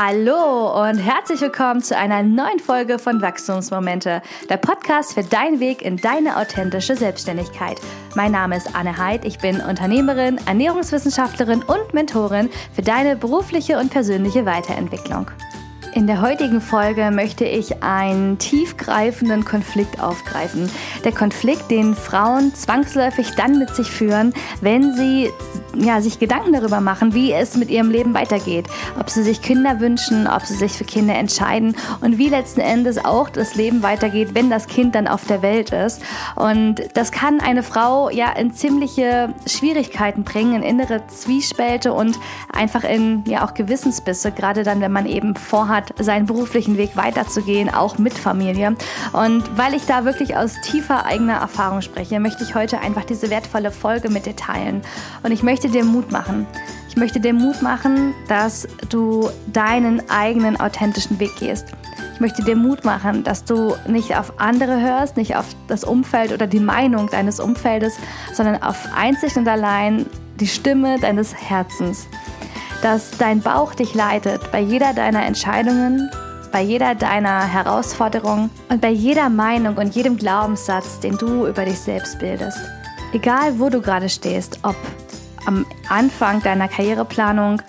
Hallo und herzlich willkommen zu einer neuen Folge von Wachstumsmomente, der Podcast für deinen Weg in deine authentische Selbstständigkeit. Mein Name ist Anne Heid, ich bin Unternehmerin, Ernährungswissenschaftlerin und Mentorin für deine berufliche und persönliche Weiterentwicklung. In der heutigen Folge möchte ich einen tiefgreifenden Konflikt aufgreifen. Der Konflikt, den Frauen zwangsläufig dann mit sich führen, wenn sie ja, sich Gedanken darüber machen, wie es mit ihrem Leben weitergeht. Ob sie sich Kinder wünschen, ob sie sich für Kinder entscheiden und wie letzten Endes auch das Leben weitergeht, wenn das Kind dann auf der Welt ist. Und das kann eine Frau ja in ziemliche Schwierigkeiten bringen, in innere Zwiespälte und einfach in ja auch Gewissensbisse, gerade dann, wenn man eben vorhat, seinen beruflichen Weg weiterzugehen, auch mit Familie. Und weil ich da wirklich aus tiefer eigener Erfahrung spreche, möchte ich heute einfach diese wertvolle Folge mit dir teilen. Und ich möchte dir Mut machen. Ich möchte dir Mut machen, dass du deinen eigenen authentischen Weg gehst. Ich möchte dir Mut machen, dass du nicht auf andere hörst, nicht auf das Umfeld oder die Meinung deines Umfeldes, sondern auf einzig und allein die Stimme deines Herzens dass dein Bauch dich leitet bei jeder deiner Entscheidungen, bei jeder deiner Herausforderung und bei jeder Meinung und jedem Glaubenssatz, den du über dich selbst bildest. Egal, wo du gerade stehst, ob am Anfang deiner Karriereplanung,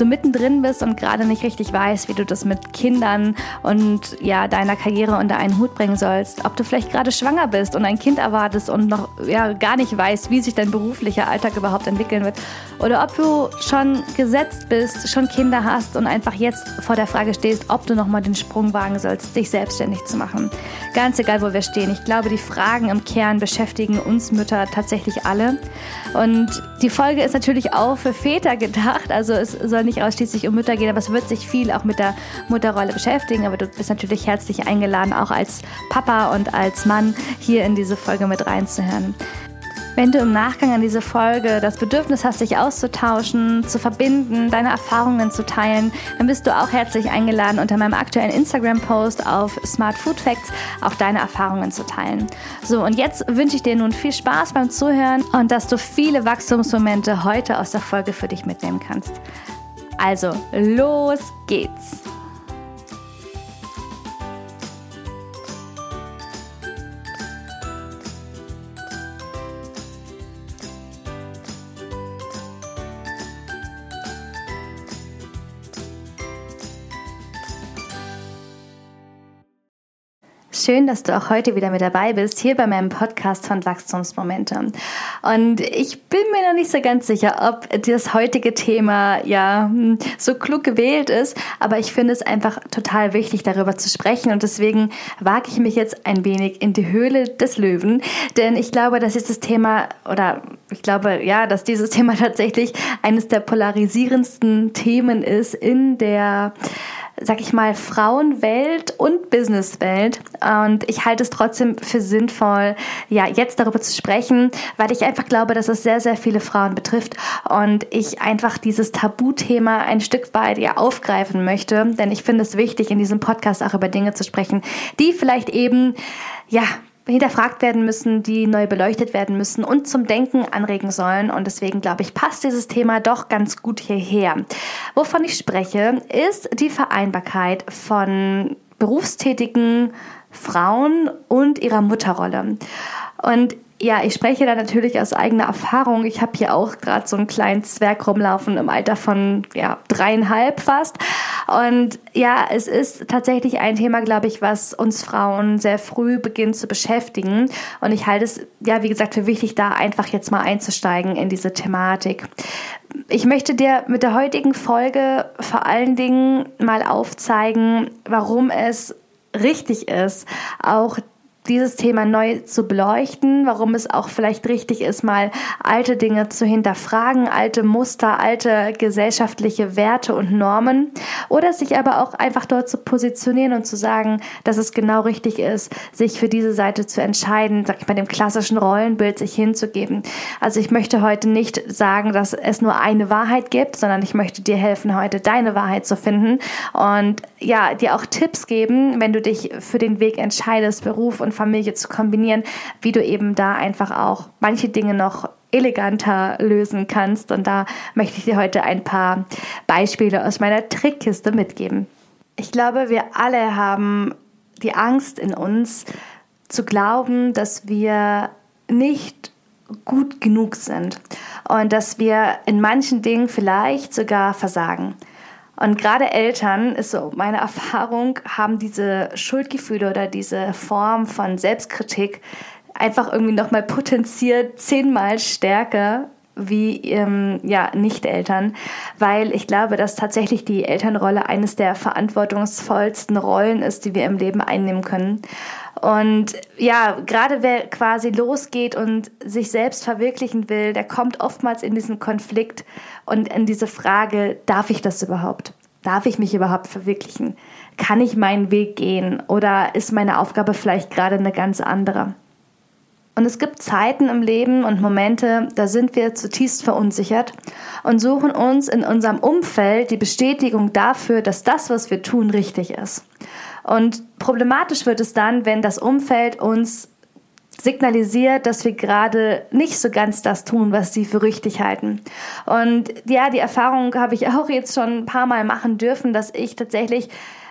du mittendrin bist und gerade nicht richtig weißt, wie du das mit Kindern und ja, deiner Karriere unter einen Hut bringen sollst, ob du vielleicht gerade schwanger bist und ein Kind erwartest und noch ja, gar nicht weißt, wie sich dein beruflicher Alltag überhaupt entwickeln wird, oder ob du schon gesetzt bist, schon Kinder hast und einfach jetzt vor der Frage stehst, ob du nochmal den Sprung wagen sollst, dich selbstständig zu machen. Ganz egal, wo wir stehen. Ich glaube, die Fragen im Kern beschäftigen uns Mütter tatsächlich alle. Und die Folge ist natürlich auch für Väter gedacht. Also es soll nicht ausschließlich um Mütter gehen, aber es wird sich viel auch mit der Mutterrolle beschäftigen. Aber du bist natürlich herzlich eingeladen, auch als Papa und als Mann hier in diese Folge mit reinzuhören. Wenn du im Nachgang an diese Folge das Bedürfnis hast, dich auszutauschen, zu verbinden, deine Erfahrungen zu teilen, dann bist du auch herzlich eingeladen, unter meinem aktuellen Instagram-Post auf Smart Food Facts auch deine Erfahrungen zu teilen. So, und jetzt wünsche ich dir nun viel Spaß beim Zuhören und dass du viele Wachstumsmomente heute aus der Folge für dich mitnehmen kannst. Also, los geht's! Schön, dass du auch heute wieder mit dabei bist, hier bei meinem Podcast von Wachstumsmomente. Und ich bin mir noch nicht so ganz sicher, ob das heutige Thema ja so klug gewählt ist, aber ich finde es einfach total wichtig, darüber zu sprechen. Und deswegen wage ich mich jetzt ein wenig in die Höhle des Löwen, denn ich glaube, dass dieses Thema oder ich glaube, ja, dass dieses Thema tatsächlich eines der polarisierendsten Themen ist in der sag ich mal, Frauenwelt und Businesswelt. Und ich halte es trotzdem für sinnvoll, ja, jetzt darüber zu sprechen, weil ich einfach glaube, dass es sehr, sehr viele Frauen betrifft und ich einfach dieses Tabuthema ein Stück weit ja aufgreifen möchte, denn ich finde es wichtig, in diesem Podcast auch über Dinge zu sprechen, die vielleicht eben, ja, hinterfragt werden müssen, die neu beleuchtet werden müssen und zum Denken anregen sollen. Und deswegen glaube ich, passt dieses Thema doch ganz gut hierher. Wovon ich spreche, ist die Vereinbarkeit von berufstätigen Frauen und ihrer Mutterrolle. Und ja, ich spreche da natürlich aus eigener Erfahrung. Ich habe hier auch gerade so einen kleinen Zwerg rumlaufen im Alter von ja, dreieinhalb fast. Und ja, es ist tatsächlich ein Thema, glaube ich, was uns Frauen sehr früh beginnt zu beschäftigen. Und ich halte es, ja, wie gesagt, für wichtig, da einfach jetzt mal einzusteigen in diese Thematik. Ich möchte dir mit der heutigen Folge vor allen Dingen mal aufzeigen, warum es richtig ist, auch dieses Thema neu zu beleuchten, warum es auch vielleicht richtig ist, mal alte Dinge zu hinterfragen, alte Muster, alte gesellschaftliche Werte und Normen oder sich aber auch einfach dort zu positionieren und zu sagen, dass es genau richtig ist, sich für diese Seite zu entscheiden, sag ich mal, dem klassischen Rollenbild sich hinzugeben. Also ich möchte heute nicht sagen, dass es nur eine Wahrheit gibt, sondern ich möchte dir helfen, heute deine Wahrheit zu finden und ja, dir auch Tipps geben, wenn du dich für den Weg entscheidest, Beruf und Familie zu kombinieren, wie du eben da einfach auch manche Dinge noch eleganter lösen kannst. Und da möchte ich dir heute ein paar Beispiele aus meiner Trickkiste mitgeben. Ich glaube, wir alle haben die Angst in uns zu glauben, dass wir nicht gut genug sind und dass wir in manchen Dingen vielleicht sogar versagen. Und gerade Eltern, ist so meine Erfahrung, haben diese Schuldgefühle oder diese Form von Selbstkritik einfach irgendwie nochmal potenziert zehnmal stärker wie ähm, ja, Nicht-Eltern, weil ich glaube, dass tatsächlich die Elternrolle eines der verantwortungsvollsten Rollen ist, die wir im Leben einnehmen können. Und ja, gerade wer quasi losgeht und sich selbst verwirklichen will, der kommt oftmals in diesen Konflikt und in diese Frage, darf ich das überhaupt? Darf ich mich überhaupt verwirklichen? Kann ich meinen Weg gehen? Oder ist meine Aufgabe vielleicht gerade eine ganz andere? Und es gibt Zeiten im Leben und Momente, da sind wir zutiefst verunsichert und suchen uns in unserem Umfeld die Bestätigung dafür, dass das, was wir tun, richtig ist. Und problematisch wird es dann, wenn das Umfeld uns signalisiert, dass wir gerade nicht so ganz das tun, was sie für richtig halten. Und ja, die Erfahrung habe ich auch jetzt schon ein paar Mal machen dürfen, dass ich tatsächlich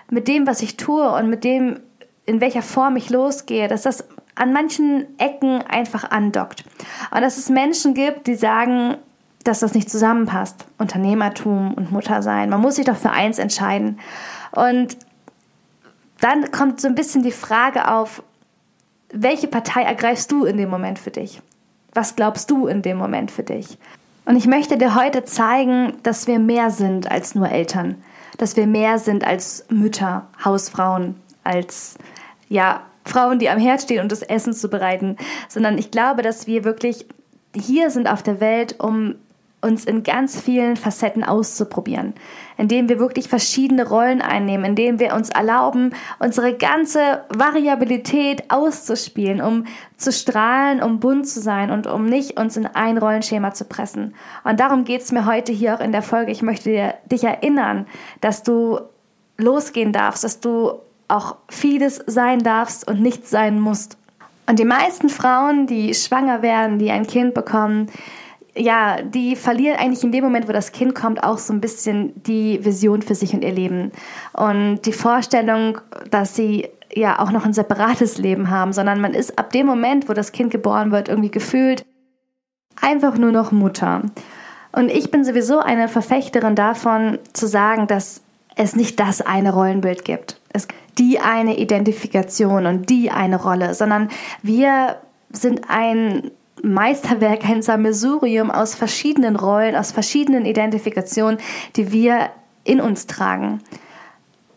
mit dem, was ich tue und mit dem, in welcher Form ich losgehe, dass das an manchen Ecken einfach andockt. Und dass es Menschen gibt, die sagen, dass das nicht zusammenpasst. Unternehmertum und Muttersein. Man muss sich doch für eins entscheiden. Und dann kommt so ein bisschen die Frage auf, welche Partei ergreifst du in dem Moment für dich? Was glaubst du in dem Moment für dich? Und ich möchte dir heute zeigen, dass wir mehr sind als nur Eltern, dass wir mehr sind als Mütter, Hausfrauen, als ja, Frauen, die am Herd stehen und das Essen zu bereiten, sondern ich glaube, dass wir wirklich hier sind auf der Welt, um uns in ganz vielen Facetten auszuprobieren, indem wir wirklich verschiedene Rollen einnehmen, indem wir uns erlauben, unsere ganze Variabilität auszuspielen, um zu strahlen, um bunt zu sein und um nicht uns in ein Rollenschema zu pressen. Und darum geht es mir heute hier auch in der Folge. Ich möchte dir, dich erinnern, dass du losgehen darfst, dass du auch vieles sein darfst und nichts sein musst. Und die meisten Frauen, die schwanger werden, die ein Kind bekommen, ja, die verlieren eigentlich in dem Moment, wo das Kind kommt, auch so ein bisschen die Vision für sich und ihr Leben. Und die Vorstellung, dass sie ja auch noch ein separates Leben haben, sondern man ist ab dem Moment, wo das Kind geboren wird, irgendwie gefühlt einfach nur noch Mutter. Und ich bin sowieso eine Verfechterin davon, zu sagen, dass es nicht das eine Rollenbild gibt. Es die eine Identifikation und die eine Rolle, sondern wir sind ein Meisterwerk, ein Sammelsurium aus verschiedenen Rollen, aus verschiedenen Identifikationen, die wir in uns tragen.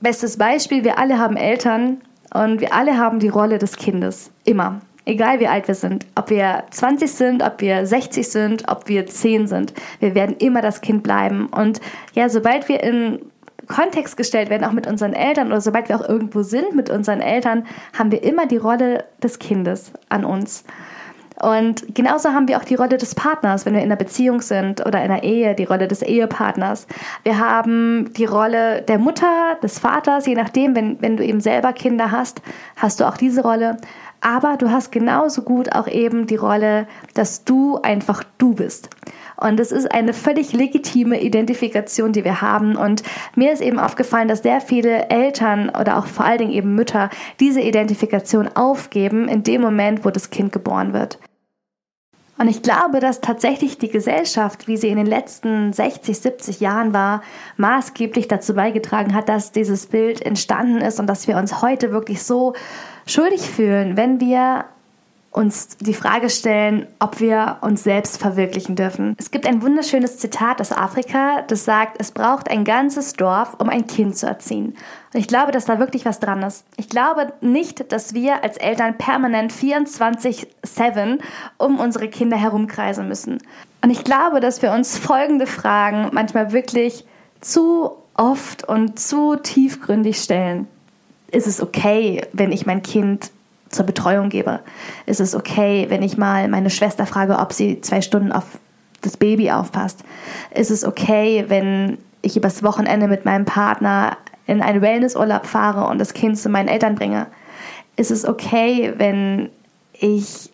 Bestes Beispiel, wir alle haben Eltern und wir alle haben die Rolle des Kindes. Immer. Egal wie alt wir sind. Ob wir 20 sind, ob wir 60 sind, ob wir 10 sind. Wir werden immer das Kind bleiben. Und ja, sobald wir in Kontext gestellt werden, auch mit unseren Eltern oder sobald wir auch irgendwo sind mit unseren Eltern, haben wir immer die Rolle des Kindes an uns. Und genauso haben wir auch die Rolle des Partners, wenn wir in einer Beziehung sind oder in einer Ehe, die Rolle des Ehepartners. Wir haben die Rolle der Mutter, des Vaters, je nachdem, wenn, wenn du eben selber Kinder hast, hast du auch diese Rolle. Aber du hast genauso gut auch eben die Rolle, dass du einfach du bist. Und es ist eine völlig legitime Identifikation, die wir haben. Und mir ist eben aufgefallen, dass sehr viele Eltern oder auch vor allen Dingen eben Mütter diese Identifikation aufgeben in dem Moment, wo das Kind geboren wird. Und ich glaube, dass tatsächlich die Gesellschaft, wie sie in den letzten 60, 70 Jahren war, maßgeblich dazu beigetragen hat, dass dieses Bild entstanden ist und dass wir uns heute wirklich so schuldig fühlen, wenn wir uns die Frage stellen, ob wir uns selbst verwirklichen dürfen. Es gibt ein wunderschönes Zitat aus Afrika, das sagt, es braucht ein ganzes Dorf, um ein Kind zu erziehen. Und ich glaube, dass da wirklich was dran ist. Ich glaube nicht, dass wir als Eltern permanent 24-7 um unsere Kinder herumkreisen müssen. Und ich glaube, dass wir uns folgende Fragen manchmal wirklich zu oft und zu tiefgründig stellen. Ist es okay, wenn ich mein Kind zur Betreuung gebe. Ist es okay, wenn ich mal meine Schwester frage, ob sie zwei Stunden auf das Baby aufpasst? Ist es okay, wenn ich übers Wochenende mit meinem Partner in einen Wellnessurlaub fahre und das Kind zu meinen Eltern bringe? Ist es okay, wenn ich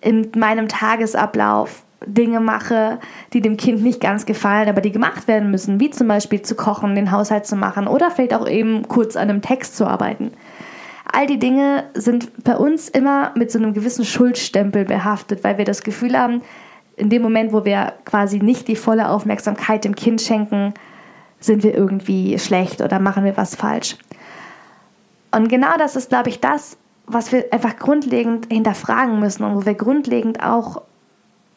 in meinem Tagesablauf Dinge mache, die dem Kind nicht ganz gefallen, aber die gemacht werden müssen, wie zum Beispiel zu kochen, den Haushalt zu machen oder vielleicht auch eben kurz an einem Text zu arbeiten. All die Dinge sind bei uns immer mit so einem gewissen Schuldstempel behaftet, weil wir das Gefühl haben, in dem Moment, wo wir quasi nicht die volle Aufmerksamkeit dem Kind schenken, sind wir irgendwie schlecht oder machen wir was falsch. Und genau das ist, glaube ich, das, was wir einfach grundlegend hinterfragen müssen und wo wir grundlegend auch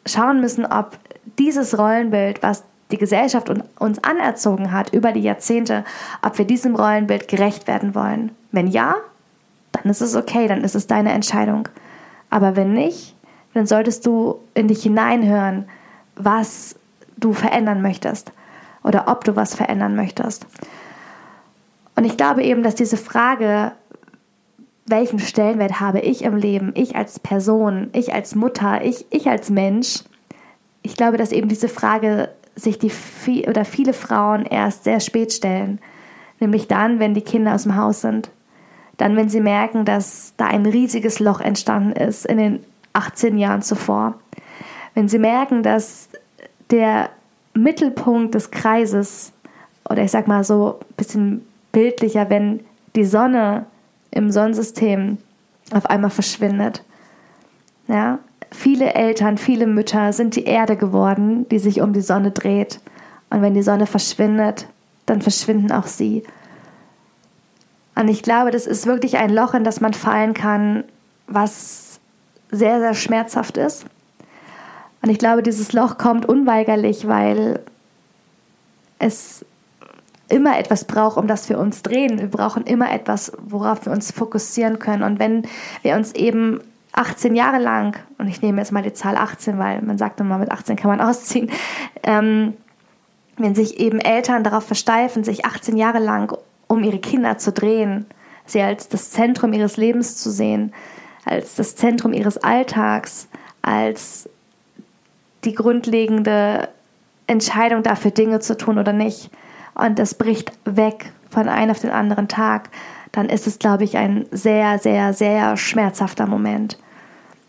schauen müssen, ob dieses Rollenbild, was die Gesellschaft uns anerzogen hat über die Jahrzehnte, ob wir diesem Rollenbild gerecht werden wollen. Wenn ja, dann ist es okay, dann ist es deine Entscheidung. Aber wenn nicht, dann solltest du in dich hineinhören, was du verändern möchtest oder ob du was verändern möchtest. Und ich glaube eben, dass diese Frage, welchen Stellenwert habe ich im Leben, ich als Person, ich als Mutter, ich, ich als Mensch, ich glaube, dass eben diese Frage sich die oder viele Frauen erst sehr spät stellen, nämlich dann, wenn die Kinder aus dem Haus sind, dann, wenn sie merken, dass da ein riesiges Loch entstanden ist in den 18 Jahren zuvor, wenn sie merken, dass der Mittelpunkt des Kreises oder ich sag mal so ein bisschen bildlicher, wenn die Sonne im Sonnensystem auf einmal verschwindet. Ja, viele Eltern, viele Mütter sind die Erde geworden, die sich um die Sonne dreht. Und wenn die Sonne verschwindet, dann verschwinden auch sie. Und ich glaube, das ist wirklich ein Loch, in das man fallen kann, was sehr, sehr schmerzhaft ist. Und ich glaube, dieses Loch kommt unweigerlich, weil es immer etwas braucht, um das wir uns drehen. Wir brauchen immer etwas, worauf wir uns fokussieren können. Und wenn wir uns eben 18 Jahre lang, und ich nehme jetzt mal die Zahl 18, weil man sagt immer, mit 18 kann man ausziehen, ähm, wenn sich eben Eltern darauf versteifen, sich 18 Jahre lang um ihre Kinder zu drehen, sie als das Zentrum ihres Lebens zu sehen, als das Zentrum ihres Alltags, als die grundlegende Entscheidung dafür, Dinge zu tun oder nicht, und das bricht weg von einem auf den anderen Tag, dann ist es, glaube ich, ein sehr, sehr, sehr schmerzhafter Moment.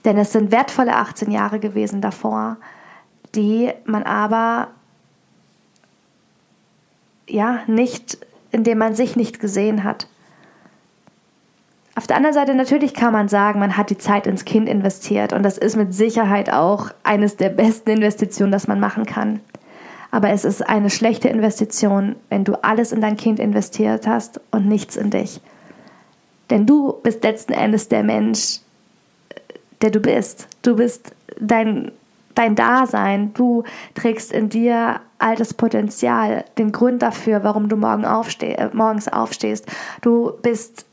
Denn es sind wertvolle 18 Jahre gewesen davor, die man aber ja nicht, indem man sich nicht gesehen hat. Auf der anderen Seite natürlich kann man sagen, man hat die Zeit ins Kind investiert und das ist mit Sicherheit auch eines der besten Investitionen, das man machen kann. Aber es ist eine schlechte Investition, wenn du alles in dein Kind investiert hast und nichts in dich. Denn du bist letzten Endes der Mensch, der du bist. Du bist dein, dein Dasein. Du trägst in dir all das Potenzial, den Grund dafür, warum du morgen aufsteh, äh, morgens aufstehst. Du bist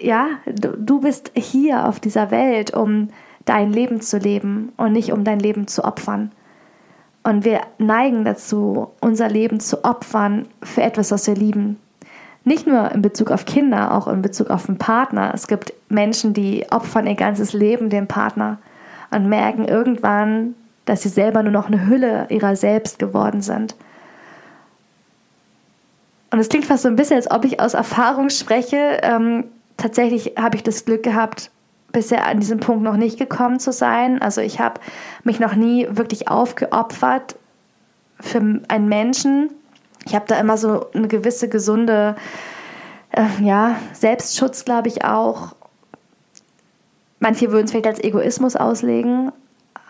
ja, du, du bist hier auf dieser Welt, um dein Leben zu leben und nicht um dein Leben zu opfern. Und wir neigen dazu, unser Leben zu opfern für etwas, was wir lieben. Nicht nur in Bezug auf Kinder, auch in Bezug auf einen Partner. Es gibt Menschen, die opfern ihr ganzes Leben dem Partner und merken irgendwann, dass sie selber nur noch eine Hülle ihrer selbst geworden sind. Und es klingt fast so ein bisschen, als ob ich aus Erfahrung spreche. Ähm, tatsächlich habe ich das Glück gehabt, bisher an diesem Punkt noch nicht gekommen zu sein. Also ich habe mich noch nie wirklich aufgeopfert für einen Menschen. Ich habe da immer so eine gewisse gesunde äh, ja, Selbstschutz, glaube ich auch. Manche würden es vielleicht als Egoismus auslegen,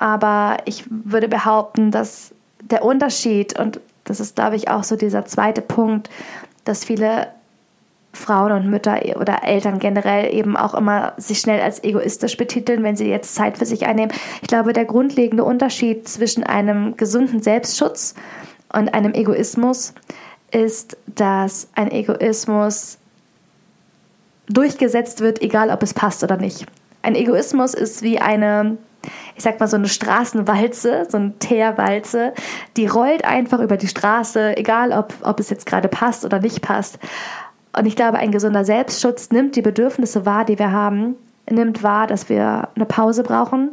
aber ich würde behaupten, dass der Unterschied, und das ist, glaube ich, auch so dieser zweite Punkt, dass viele Frauen und Mütter oder Eltern generell eben auch immer sich schnell als egoistisch betiteln, wenn sie jetzt Zeit für sich einnehmen. Ich glaube, der grundlegende Unterschied zwischen einem gesunden Selbstschutz und einem Egoismus ist, dass ein Egoismus durchgesetzt wird, egal ob es passt oder nicht. Ein Egoismus ist wie eine, ich sag mal, so eine Straßenwalze, so eine Teerwalze, die rollt einfach über die Straße, egal ob, ob es jetzt gerade passt oder nicht passt. Und ich glaube, ein gesunder Selbstschutz nimmt die Bedürfnisse wahr, die wir haben, nimmt wahr, dass wir eine Pause brauchen,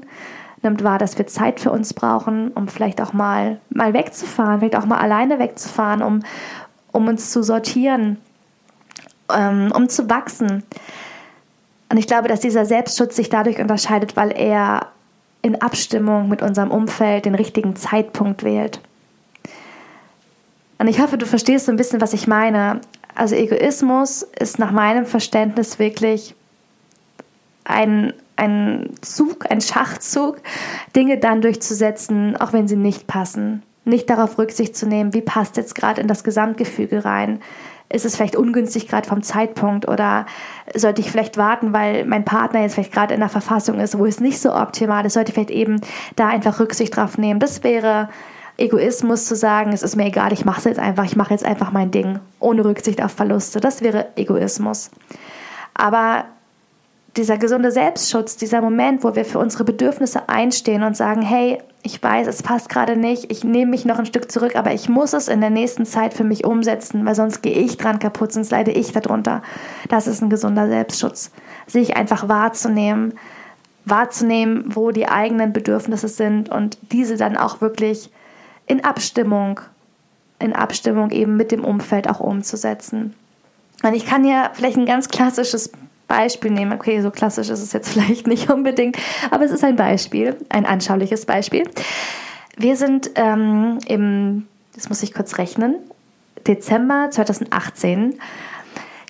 nimmt wahr, dass wir Zeit für uns brauchen, um vielleicht auch mal, mal wegzufahren, vielleicht auch mal alleine wegzufahren, um, um uns zu sortieren, ähm, um zu wachsen. Und ich glaube, dass dieser Selbstschutz sich dadurch unterscheidet, weil er in Abstimmung mit unserem Umfeld den richtigen Zeitpunkt wählt. Und ich hoffe, du verstehst so ein bisschen, was ich meine. Also Egoismus ist nach meinem Verständnis wirklich ein, ein Zug, ein Schachzug, Dinge dann durchzusetzen, auch wenn sie nicht passen. Nicht darauf Rücksicht zu nehmen, wie passt jetzt gerade in das Gesamtgefüge rein. Ist es vielleicht ungünstig gerade vom Zeitpunkt oder sollte ich vielleicht warten, weil mein Partner jetzt vielleicht gerade in der Verfassung ist, wo es nicht so optimal ist, sollte ich vielleicht eben da einfach Rücksicht drauf nehmen. Das wäre Egoismus zu sagen, es ist mir egal, ich mache es jetzt einfach, ich mache jetzt einfach mein Ding, ohne Rücksicht auf Verluste. Das wäre Egoismus. Aber dieser gesunde Selbstschutz, dieser Moment, wo wir für unsere Bedürfnisse einstehen und sagen, hey, ich weiß, es passt gerade nicht, ich nehme mich noch ein Stück zurück, aber ich muss es in der nächsten Zeit für mich umsetzen, weil sonst gehe ich dran kaputt, sonst leide ich darunter. Das ist ein gesunder Selbstschutz. Sich einfach wahrzunehmen, wahrzunehmen, wo die eigenen Bedürfnisse sind und diese dann auch wirklich in Abstimmung, in Abstimmung eben mit dem Umfeld auch umzusetzen. Und ich kann hier vielleicht ein ganz klassisches Beispiel nehmen. Okay, so klassisch ist es jetzt vielleicht nicht unbedingt, aber es ist ein Beispiel, ein anschauliches Beispiel. Wir sind ähm, im, das muss ich kurz rechnen, Dezember 2018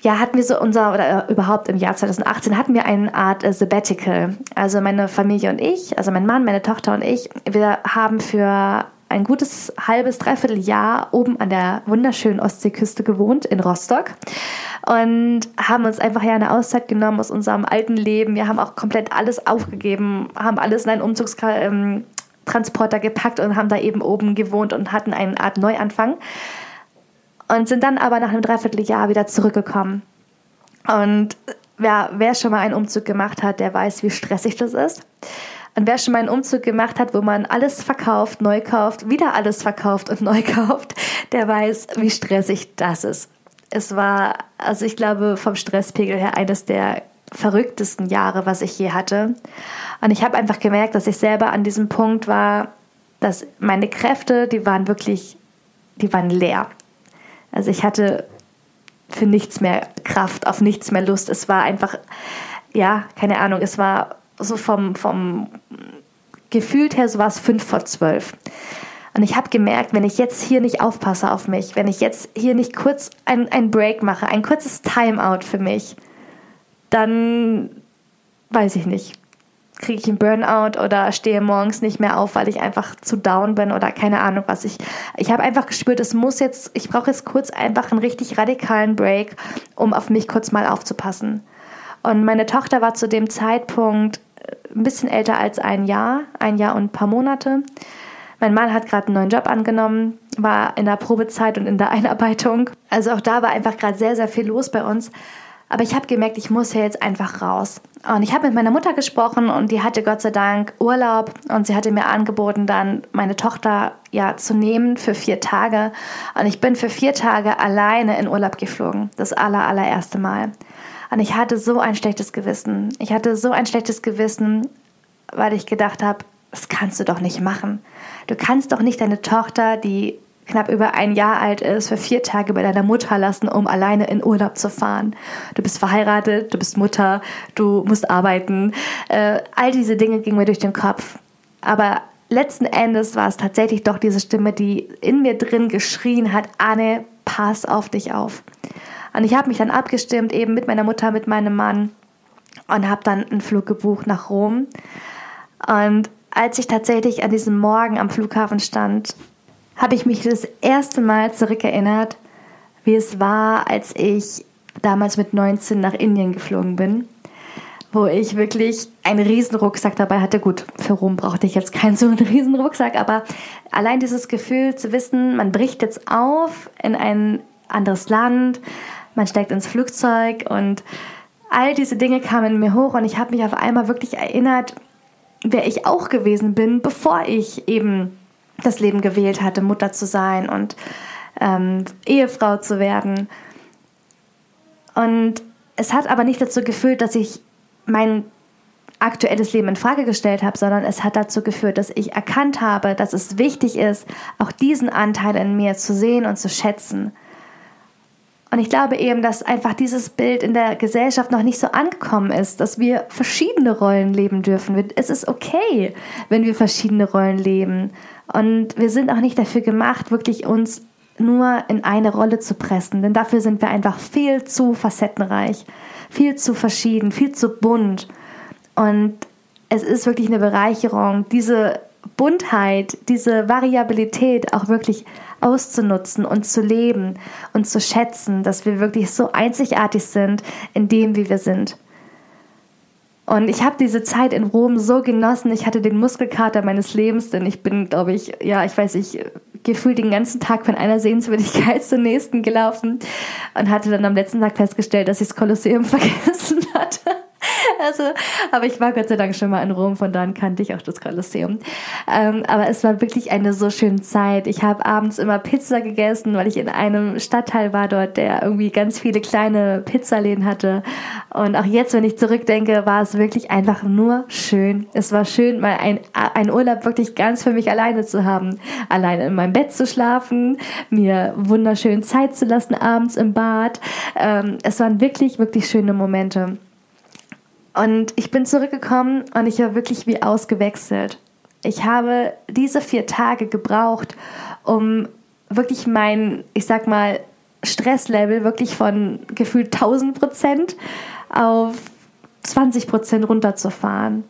ja, hatten wir so unser, oder äh, überhaupt im Jahr 2018 hatten wir eine Art äh, Sabbatical. Also meine Familie und ich, also mein Mann, meine Tochter und ich, wir haben für ein gutes halbes, dreiviertel Jahr oben an der wunderschönen Ostseeküste gewohnt in Rostock und haben uns einfach ja eine Auszeit genommen aus unserem alten Leben. Wir haben auch komplett alles aufgegeben, haben alles in einen Umzugstransporter gepackt und haben da eben oben gewohnt und hatten eine Art Neuanfang und sind dann aber nach einem Dreivierteljahr wieder zurückgekommen. Und wer, wer schon mal einen Umzug gemacht hat, der weiß, wie stressig das ist. Und wer schon mal einen Umzug gemacht hat, wo man alles verkauft, neu kauft, wieder alles verkauft und neu kauft, der weiß, wie stressig das ist. Es war, also ich glaube, vom Stresspegel her eines der verrücktesten Jahre, was ich je hatte. Und ich habe einfach gemerkt, dass ich selber an diesem Punkt war, dass meine Kräfte, die waren wirklich, die waren leer. Also ich hatte für nichts mehr Kraft, auf nichts mehr Lust. Es war einfach, ja, keine Ahnung, es war so vom, vom gefühlt her, so war es fünf vor zwölf. Und ich habe gemerkt, wenn ich jetzt hier nicht aufpasse auf mich, wenn ich jetzt hier nicht kurz ein, Break mache, ein kurzes Timeout für mich, dann weiß ich nicht, kriege ich einen Burnout oder stehe morgens nicht mehr auf, weil ich einfach zu down bin oder keine Ahnung was. Ich, ich habe einfach gespürt, es muss jetzt, ich brauche jetzt kurz einfach einen richtig radikalen Break, um auf mich kurz mal aufzupassen. Und meine Tochter war zu dem Zeitpunkt ein bisschen älter als ein Jahr, ein Jahr und ein paar Monate. Mein Mann hat gerade einen neuen Job angenommen, war in der Probezeit und in der Einarbeitung. Also auch da war einfach gerade sehr, sehr viel los bei uns. Aber ich habe gemerkt, ich muss hier jetzt einfach raus. Und ich habe mit meiner Mutter gesprochen und die hatte Gott sei Dank Urlaub und sie hatte mir angeboten, dann meine Tochter ja zu nehmen für vier Tage. Und ich bin für vier Tage alleine in Urlaub geflogen. Das aller, allererste Mal. Und ich hatte so ein schlechtes Gewissen. Ich hatte so ein schlechtes Gewissen, weil ich gedacht habe, das kannst du doch nicht machen. Du kannst doch nicht deine Tochter, die knapp über ein Jahr alt ist, für vier Tage bei deiner Mutter lassen, um alleine in Urlaub zu fahren. Du bist verheiratet, du bist Mutter, du musst arbeiten. Äh, all diese Dinge gingen mir durch den Kopf. Aber letzten Endes war es tatsächlich doch diese Stimme, die in mir drin geschrien hat, Anne, pass auf dich auf. Und ich habe mich dann abgestimmt, eben mit meiner Mutter, mit meinem Mann und habe dann einen Flug gebucht nach Rom. Und als ich tatsächlich an diesem Morgen am Flughafen stand, habe ich mich das erste Mal zurückerinnert, wie es war, als ich damals mit 19 nach Indien geflogen bin, wo ich wirklich einen riesen Rucksack dabei hatte. Gut, für Rom brauchte ich jetzt keinen so einen riesen Rucksack, aber allein dieses Gefühl zu wissen, man bricht jetzt auf in ein anderes Land, man steigt ins Flugzeug und all diese Dinge kamen in mir hoch und ich habe mich auf einmal wirklich erinnert, wer ich auch gewesen bin, bevor ich eben das Leben gewählt hatte, Mutter zu sein und ähm, Ehefrau zu werden. Und es hat aber nicht dazu geführt, dass ich mein aktuelles Leben in Frage gestellt habe, sondern es hat dazu geführt, dass ich erkannt habe, dass es wichtig ist, auch diesen Anteil in mir zu sehen und zu schätzen Und ich glaube eben, dass einfach dieses Bild in der Gesellschaft noch nicht so angekommen ist, dass wir verschiedene Rollen leben dürfen. Es ist okay, wenn wir verschiedene Rollen leben. Und wir sind auch nicht dafür gemacht, wirklich uns nur in eine Rolle zu pressen, denn dafür sind wir einfach viel zu facettenreich, viel zu verschieden, viel zu bunt. Und es ist wirklich eine Bereicherung, diese Buntheit, diese Variabilität auch wirklich auszunutzen und zu leben und zu schätzen, dass wir wirklich so einzigartig sind in dem, wie wir sind. Und ich habe diese Zeit in Rom so genossen. Ich hatte den Muskelkater meines Lebens, denn ich bin, glaube ich, ja, ich weiß nicht, gefühlt den ganzen Tag von einer Sehenswürdigkeit zur nächsten gelaufen und hatte dann am letzten Tag festgestellt, dass ich das Kolosseum vergessen hatte. Also, aber ich war Gott sei Dank schon mal in Rom, von da an kannte ich auch das Kolosseum. Ähm, aber es war wirklich eine so schöne Zeit. Ich habe abends immer Pizza gegessen, weil ich in einem Stadtteil war dort, der irgendwie ganz viele kleine Pizzaläden hatte. Und auch jetzt, wenn ich zurückdenke, war es wirklich einfach nur schön. Es war schön, mal ein, ein Urlaub wirklich ganz für mich alleine zu haben. Alleine in meinem Bett zu schlafen, mir wunderschön Zeit zu lassen abends im Bad. Ähm, es waren wirklich, wirklich schöne Momente. Und ich bin zurückgekommen und ich war wirklich wie ausgewechselt. Ich habe diese vier Tage gebraucht, um wirklich mein, ich sag mal, Stresslevel wirklich von gefühlt 1000 Prozent auf 20 Prozent runterzufahren.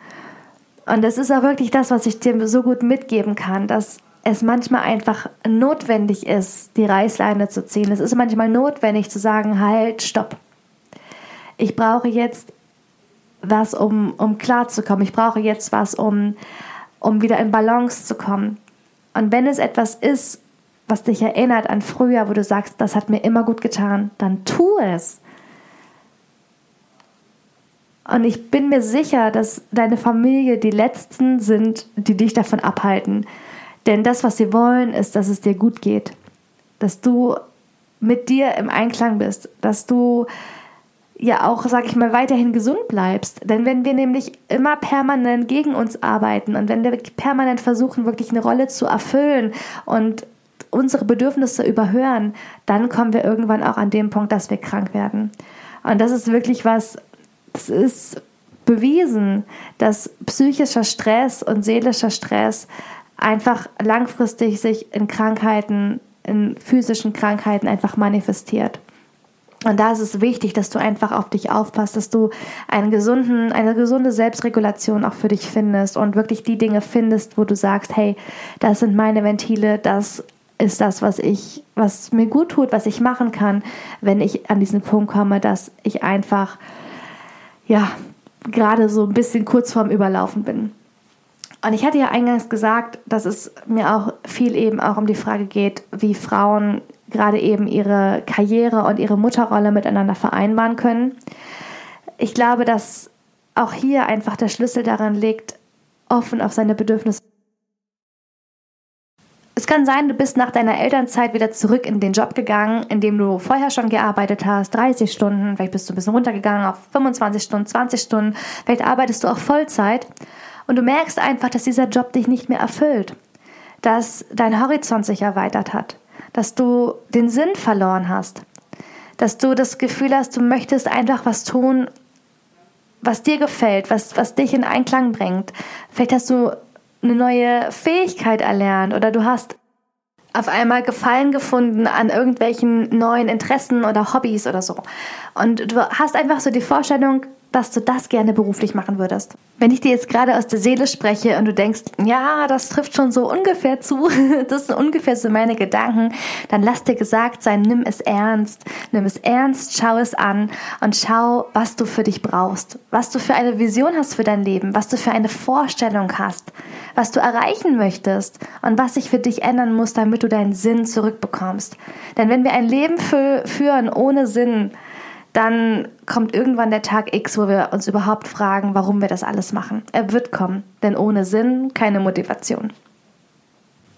Und das ist auch wirklich das, was ich dir so gut mitgeben kann, dass es manchmal einfach notwendig ist, die Reißleine zu ziehen. Es ist manchmal notwendig zu sagen, halt, stopp. Ich brauche jetzt was, um, um klarzukommen. Ich brauche jetzt was, um, um wieder in Balance zu kommen. Und wenn es etwas ist, was dich erinnert an früher, wo du sagst, das hat mir immer gut getan, dann tu es. Und ich bin mir sicher, dass deine Familie die Letzten sind, die dich davon abhalten. Denn das, was sie wollen, ist, dass es dir gut geht. Dass du mit dir im Einklang bist. Dass du ja auch, sag ich mal, weiterhin gesund bleibst. Denn wenn wir nämlich immer permanent gegen uns arbeiten und wenn wir permanent versuchen, wirklich eine Rolle zu erfüllen und unsere Bedürfnisse überhören, dann kommen wir irgendwann auch an dem Punkt, dass wir krank werden. Und das ist wirklich was, das ist bewiesen, dass psychischer Stress und seelischer Stress einfach langfristig sich in Krankheiten, in physischen Krankheiten einfach manifestiert. Und da ist es wichtig, dass du einfach auf dich aufpasst, dass du einen gesunden, eine gesunde Selbstregulation auch für dich findest und wirklich die Dinge findest, wo du sagst, hey, das sind meine Ventile, das ist das, was ich, was mir gut tut, was ich machen kann, wenn ich an diesen Punkt komme, dass ich einfach, ja, gerade so ein bisschen kurz vorm Überlaufen bin. Und ich hatte ja eingangs gesagt, dass es mir auch viel eben auch um die Frage geht, wie Frauen gerade eben ihre Karriere und ihre Mutterrolle miteinander vereinbaren können. Ich glaube, dass auch hier einfach der Schlüssel daran liegt, offen auf seine Bedürfnisse. Es kann sein, du bist nach deiner Elternzeit wieder zurück in den Job gegangen, in dem du vorher schon gearbeitet hast, 30 Stunden, vielleicht bist du ein bisschen runtergegangen auf 25 Stunden, 20 Stunden, vielleicht arbeitest du auch Vollzeit und du merkst einfach, dass dieser Job dich nicht mehr erfüllt, dass dein Horizont sich erweitert hat, dass du den Sinn verloren hast, dass du das Gefühl hast, du möchtest einfach was tun, was dir gefällt, was, was dich in Einklang bringt. Vielleicht hast du eine neue Fähigkeit erlernt oder du hast auf einmal Gefallen gefunden an irgendwelchen neuen Interessen oder Hobbys oder so. Und du hast einfach so die Vorstellung, dass du das gerne beruflich machen würdest. Wenn ich dir jetzt gerade aus der Seele spreche und du denkst, ja, das trifft schon so ungefähr zu, das sind ungefähr so meine Gedanken, dann lass dir gesagt sein, nimm es ernst, nimm es ernst, schau es an und schau, was du für dich brauchst, was du für eine Vision hast für dein Leben, was du für eine Vorstellung hast, was du erreichen möchtest und was sich für dich ändern muss, damit du deinen Sinn zurückbekommst. Denn wenn wir ein Leben führen ohne Sinn, dann kommt irgendwann der Tag X, wo wir uns überhaupt fragen, warum wir das alles machen. Er wird kommen, denn ohne Sinn keine Motivation.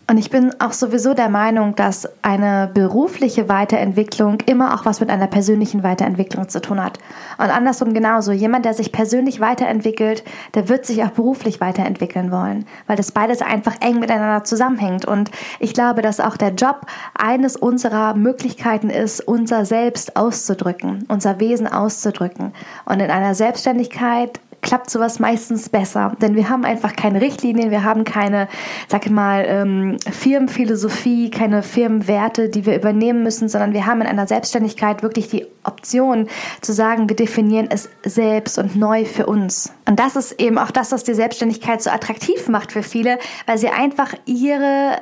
Und ich bin auch sowieso der Meinung, dass eine berufliche Weiterentwicklung immer auch was mit einer persönlichen Weiterentwicklung zu tun hat. Und andersrum genauso. Jemand, der sich persönlich weiterentwickelt, der wird sich auch beruflich weiterentwickeln wollen, weil das beides einfach eng miteinander zusammenhängt. Und ich glaube, dass auch der Job eines unserer Möglichkeiten ist, unser Selbst auszudrücken, unser Wesen auszudrücken. Und in einer Selbstständigkeit klappt sowas meistens besser. Denn wir haben einfach keine Richtlinien, wir haben keine, sag ich mal, ähm, Firmenphilosophie, keine Firmenwerte, die wir übernehmen müssen, sondern wir haben in einer Selbstständigkeit wirklich die Option zu sagen, wir definieren es selbst und neu für uns. Und das ist eben auch das, was die Selbstständigkeit so attraktiv macht für viele, weil sie einfach ihre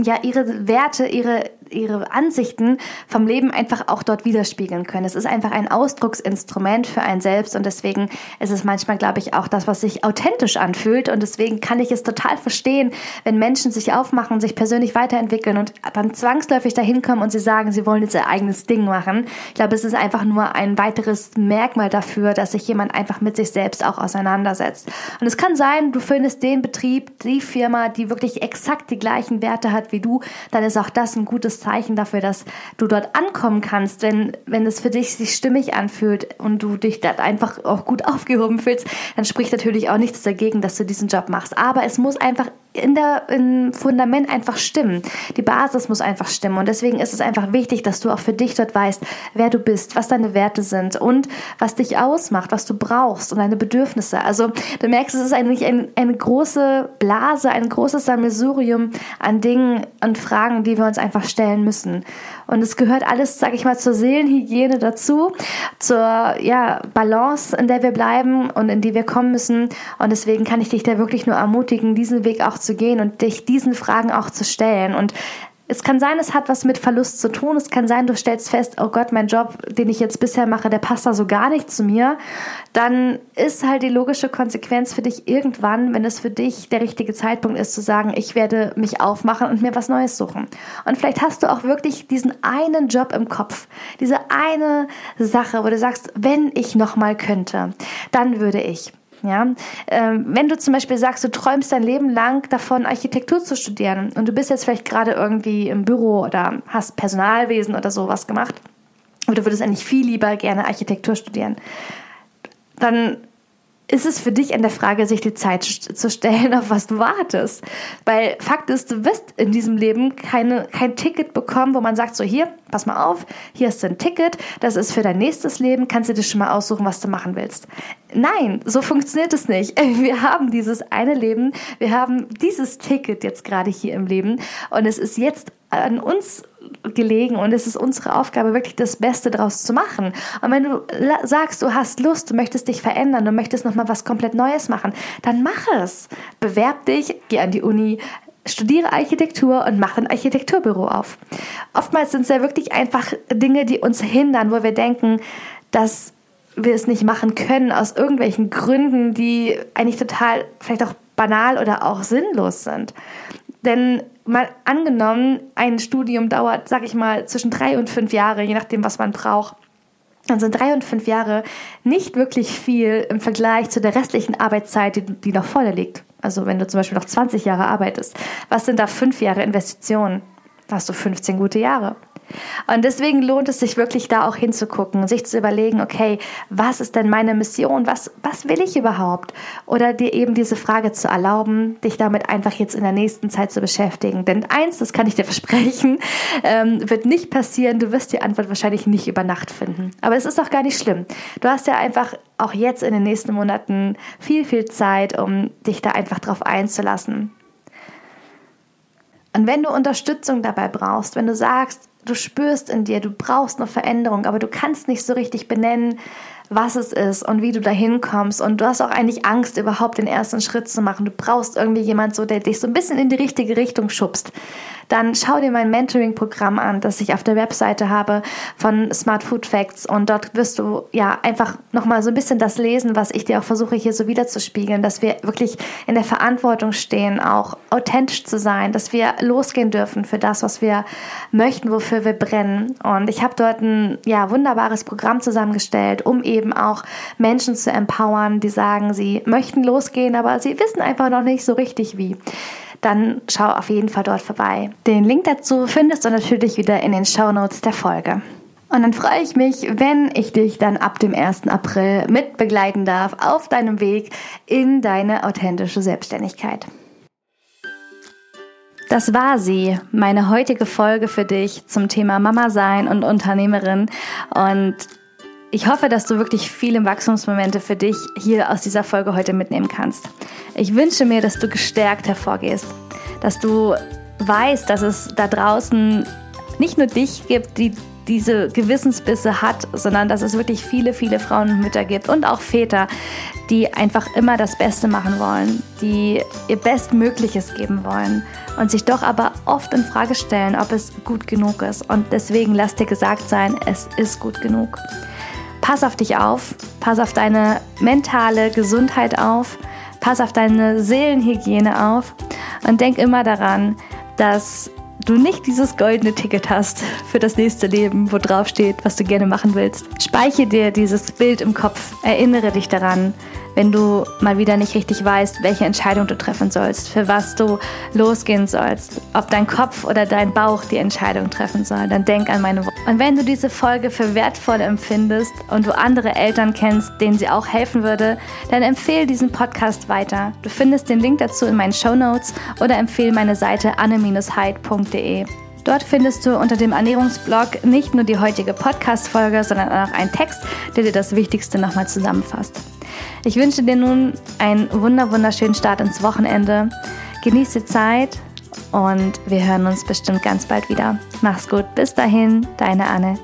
ja ihre Werte, ihre ihre Ansichten vom Leben einfach auch dort widerspiegeln können. Es ist einfach ein Ausdrucksinstrument für einen selbst und deswegen ist es manchmal, glaube ich, auch das, was sich authentisch anfühlt und deswegen kann ich es total verstehen, wenn Menschen sich aufmachen, sich persönlich weiterentwickeln und dann zwangsläufig dahin kommen und sie sagen, sie wollen jetzt ihr eigenes Ding machen. Ich glaube, es ist einfach nur ein weiteres Merkmal dafür, dass sich jemand einfach mit sich selbst auch auseinandersetzt. Und es kann sein, du findest den Betrieb, die Firma, die wirklich exakt die gleichen Werte hat wie du, dann ist auch das ein gutes Zeichen dafür, dass du dort ankommen kannst, wenn, wenn es für dich sich stimmig anfühlt und du dich dort einfach auch gut aufgehoben fühlst, dann spricht natürlich auch nichts dagegen, dass du diesen Job machst. Aber es muss einfach in der im Fundament einfach stimmen. Die Basis muss einfach stimmen und deswegen ist es einfach wichtig, dass du auch für dich dort weißt, wer du bist, was deine Werte sind und was dich ausmacht, was du brauchst und deine Bedürfnisse. Also du merkst, es ist eigentlich ein, eine große Blase, ein großes Sammelsurium an Dingen und Fragen, die wir uns einfach stellen müssen. Und es gehört alles, sage ich mal, zur Seelenhygiene dazu, zur ja, Balance, in der wir bleiben und in die wir kommen müssen. Und deswegen kann ich dich da wirklich nur ermutigen, diesen Weg auch zu gehen und dich diesen Fragen auch zu stellen. Und es kann sein, es hat was mit Verlust zu tun. Es kann sein, du stellst fest, oh Gott, mein Job, den ich jetzt bisher mache, der passt da so gar nicht zu mir. Dann ist halt die logische Konsequenz für dich irgendwann, wenn es für dich der richtige Zeitpunkt ist, zu sagen, ich werde mich aufmachen und mir was Neues suchen. Und vielleicht hast du auch wirklich diesen einen Job im Kopf, diese eine Sache, wo du sagst, wenn ich noch mal könnte, dann würde ich. Ja, ähm, wenn du zum Beispiel sagst, du träumst dein Leben lang davon, Architektur zu studieren und du bist jetzt vielleicht gerade irgendwie im Büro oder hast Personalwesen oder sowas gemacht, aber du würdest eigentlich viel lieber gerne Architektur studieren, dann ist es für dich an der Frage, sich die Zeit zu stellen, auf was du wartest. Weil Fakt ist, du wirst in diesem Leben keine, kein Ticket bekommen, wo man sagt, so hier, pass mal auf, hier ist ein Ticket, das ist für dein nächstes Leben, kannst du dir schon mal aussuchen, was du machen willst. Nein, so funktioniert es nicht. Wir haben dieses eine Leben, wir haben dieses Ticket jetzt gerade hier im Leben und es ist jetzt an uns gelegen und es ist unsere Aufgabe, wirklich das Beste daraus zu machen. Und wenn du sagst, du hast Lust, du möchtest dich verändern, du möchtest nochmal was komplett Neues machen, dann mach es. Bewerb dich, geh an die Uni, studiere Architektur und mache ein Architekturbüro auf. Oftmals sind es ja wirklich einfach Dinge, die uns hindern, wo wir denken, dass wir es nicht machen können aus irgendwelchen Gründen, die eigentlich total vielleicht auch banal oder auch sinnlos sind. Denn mal angenommen, ein Studium dauert, sag ich mal, zwischen drei und fünf Jahre, je nachdem, was man braucht. Dann sind drei und fünf Jahre nicht wirklich viel im Vergleich zu der restlichen Arbeitszeit, die, die noch vor dir liegt. Also wenn du zum Beispiel noch 20 Jahre arbeitest, was sind da fünf Jahre Investitionen? Da hast du 15 gute Jahre. Und deswegen lohnt es sich wirklich da auch hinzugucken, sich zu überlegen, okay, was ist denn meine Mission? Was, was will ich überhaupt? Oder dir eben diese Frage zu erlauben, dich damit einfach jetzt in der nächsten Zeit zu beschäftigen. Denn eins, das kann ich dir versprechen, ähm, wird nicht passieren. Du wirst die Antwort wahrscheinlich nicht über Nacht finden. Aber es ist auch gar nicht schlimm. Du hast ja einfach auch jetzt in den nächsten Monaten viel, viel Zeit, um dich da einfach drauf einzulassen. Und wenn du Unterstützung dabei brauchst, wenn du sagst, du spürst in dir, du brauchst eine Veränderung, aber du kannst nicht so richtig benennen, was es ist und wie du dahin kommst. Und du hast auch eigentlich Angst, überhaupt den ersten Schritt zu machen. Du brauchst irgendwie jemand so, der dich so ein bisschen in die richtige Richtung schubst dann schau dir mein Mentoring-Programm an, das ich auf der Webseite habe von Smart Food Facts und dort wirst du ja einfach nochmal so ein bisschen das lesen, was ich dir auch versuche hier so wiederzuspiegeln, dass wir wirklich in der Verantwortung stehen, auch authentisch zu sein, dass wir losgehen dürfen für das, was wir möchten, wofür wir brennen. Und ich habe dort ein ja, wunderbares Programm zusammengestellt, um eben auch Menschen zu empowern, die sagen, sie möchten losgehen, aber sie wissen einfach noch nicht so richtig wie. Dann schau auf jeden Fall dort vorbei. Den Link dazu findest du natürlich wieder in den Show Notes der Folge. Und dann freue ich mich, wenn ich dich dann ab dem 1. April mit begleiten darf auf deinem Weg in deine authentische Selbstständigkeit. Das war sie, meine heutige Folge für dich zum Thema Mama sein und Unternehmerin. Und ich hoffe, dass du wirklich viele Wachstumsmomente für dich hier aus dieser Folge heute mitnehmen kannst. Ich wünsche mir, dass du gestärkt hervorgehst, dass du weißt, dass es da draußen nicht nur dich gibt, die diese Gewissensbisse hat, sondern dass es wirklich viele, viele Frauen und Mütter gibt und auch Väter, die einfach immer das Beste machen wollen, die ihr Bestmögliches geben wollen und sich doch aber oft in Frage stellen, ob es gut genug ist. Und deswegen lass dir gesagt sein, es ist gut genug. Pass auf dich auf, pass auf deine mentale Gesundheit auf, pass auf deine Seelenhygiene auf und denk immer daran, dass du nicht dieses goldene Ticket hast für das nächste Leben, wo drauf steht, was du gerne machen willst. Speiche dir dieses Bild im Kopf, erinnere dich daran, wenn du mal wieder nicht richtig weißt, welche Entscheidung du treffen sollst, für was du losgehen sollst, ob dein Kopf oder dein Bauch die Entscheidung treffen soll, dann denk an meine Worte. Und wenn du diese Folge für wertvoll empfindest und du andere Eltern kennst, denen sie auch helfen würde, dann empfehle diesen Podcast weiter. Du findest den Link dazu in meinen Show Notes oder empfehle meine Seite anne-heid.de. Dort findest du unter dem Ernährungsblog nicht nur die heutige Podcast-Folge, sondern auch einen Text, der dir das Wichtigste nochmal zusammenfasst. Ich wünsche dir nun einen wunder wunderschönen Start ins Wochenende. Genieß die Zeit und wir hören uns bestimmt ganz bald wieder. Mach's gut. Bis dahin, deine Anne.